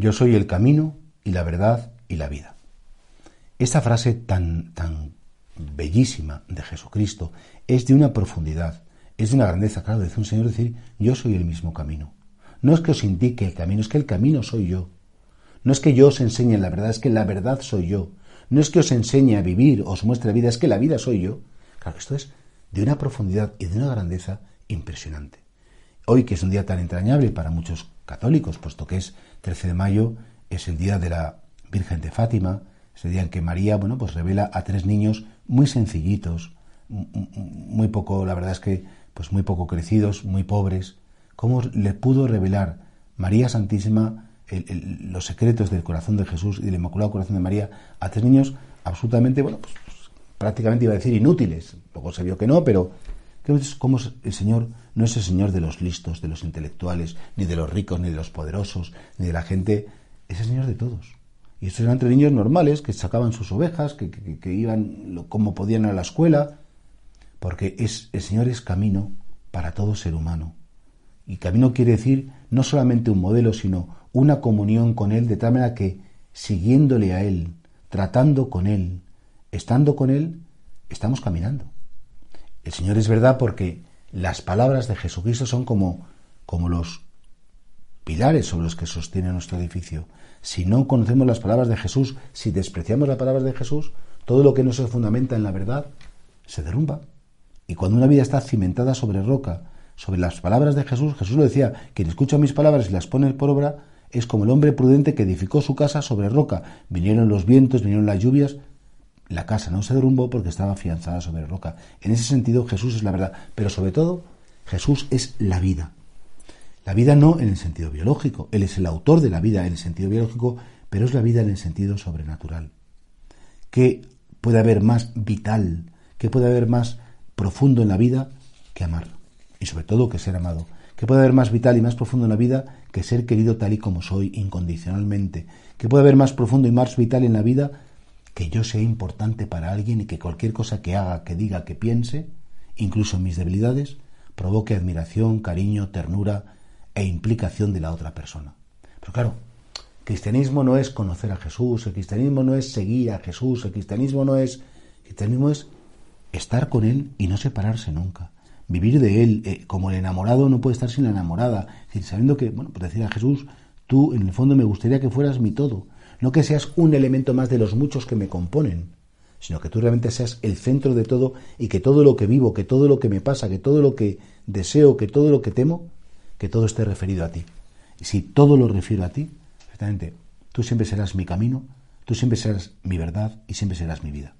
Yo soy el camino y la verdad y la vida. Esta frase tan, tan bellísima de Jesucristo es de una profundidad, es de una grandeza, claro, dice un Señor decir, yo soy el mismo camino. No es que os indique el camino, es que el camino soy yo. No es que yo os enseñe la verdad, es que la verdad soy yo. No es que os enseñe a vivir, os muestre la vida, es que la vida soy yo. Claro, esto es de una profundidad y de una grandeza impresionante. Hoy, que es un día tan entrañable para muchos católicos, puesto que es 13 de mayo, es el día de la Virgen de Fátima, es el día en que María, bueno, pues revela a tres niños muy sencillitos, muy poco, la verdad es que, pues muy poco crecidos, muy pobres, cómo le pudo revelar María Santísima los secretos del corazón de Jesús y del Inmaculado Corazón de María a tres niños absolutamente, bueno, pues, prácticamente iba a decir inútiles. Luego se vio que no, pero cómo el Señor no es el Señor de los listos, de los intelectuales, ni de los ricos, ni de los poderosos, ni de la gente, es el Señor de todos. Y estos eran tres niños normales que sacaban sus ovejas, que, iban como podían a la escuela, porque el Señor es camino para todo ser humano. Y camino quiere decir no solamente un modelo, sino una comunión con Él, de tal manera que siguiéndole a Él, tratando con Él, estando con Él, estamos caminando. El Señor es verdad porque las palabras de Jesucristo son como, como los pilares sobre los que sostiene nuestro edificio. Si no conocemos las palabras de Jesús, si despreciamos las palabras de Jesús, todo lo que no se fundamenta en la verdad se derrumba. Y cuando una vida está cimentada sobre roca, sobre las palabras de Jesús, Jesús lo decía, quien escucha mis palabras y las pone por obra, es como el hombre prudente que edificó su casa sobre roca. Vinieron los vientos, vinieron las lluvias, la casa no se derrumbó porque estaba afianzada sobre roca. En ese sentido Jesús es la verdad, pero sobre todo Jesús es la vida. La vida no en el sentido biológico, Él es el autor de la vida en el sentido biológico, pero es la vida en el sentido sobrenatural. ¿Qué puede haber más vital? ¿Qué puede haber más profundo en la vida que amar? Y sobre todo que ser amado. ¿Qué puede haber más vital y más profundo en la vida que ser querido tal y como soy, incondicionalmente? ¿Qué puede haber más profundo y más vital en la vida que yo sea importante para alguien y que cualquier cosa que haga, que diga, que piense, incluso mis debilidades, provoque admiración, cariño, ternura e implicación de la otra persona. Pero claro, cristianismo no es conocer a Jesús, el cristianismo no es seguir a Jesús, el cristianismo no es... El cristianismo es estar con Él y no separarse nunca. Vivir de Él, eh, como el enamorado no puede estar sin la enamorada, sabiendo que, bueno, pues decir a Jesús, tú en el fondo me gustaría que fueras mi todo, no que seas un elemento más de los muchos que me componen, sino que tú realmente seas el centro de todo y que todo lo que vivo, que todo lo que me pasa, que todo lo que deseo, que todo lo que temo, que todo esté referido a ti. Y si todo lo refiero a ti, exactamente, tú siempre serás mi camino, tú siempre serás mi verdad y siempre serás mi vida.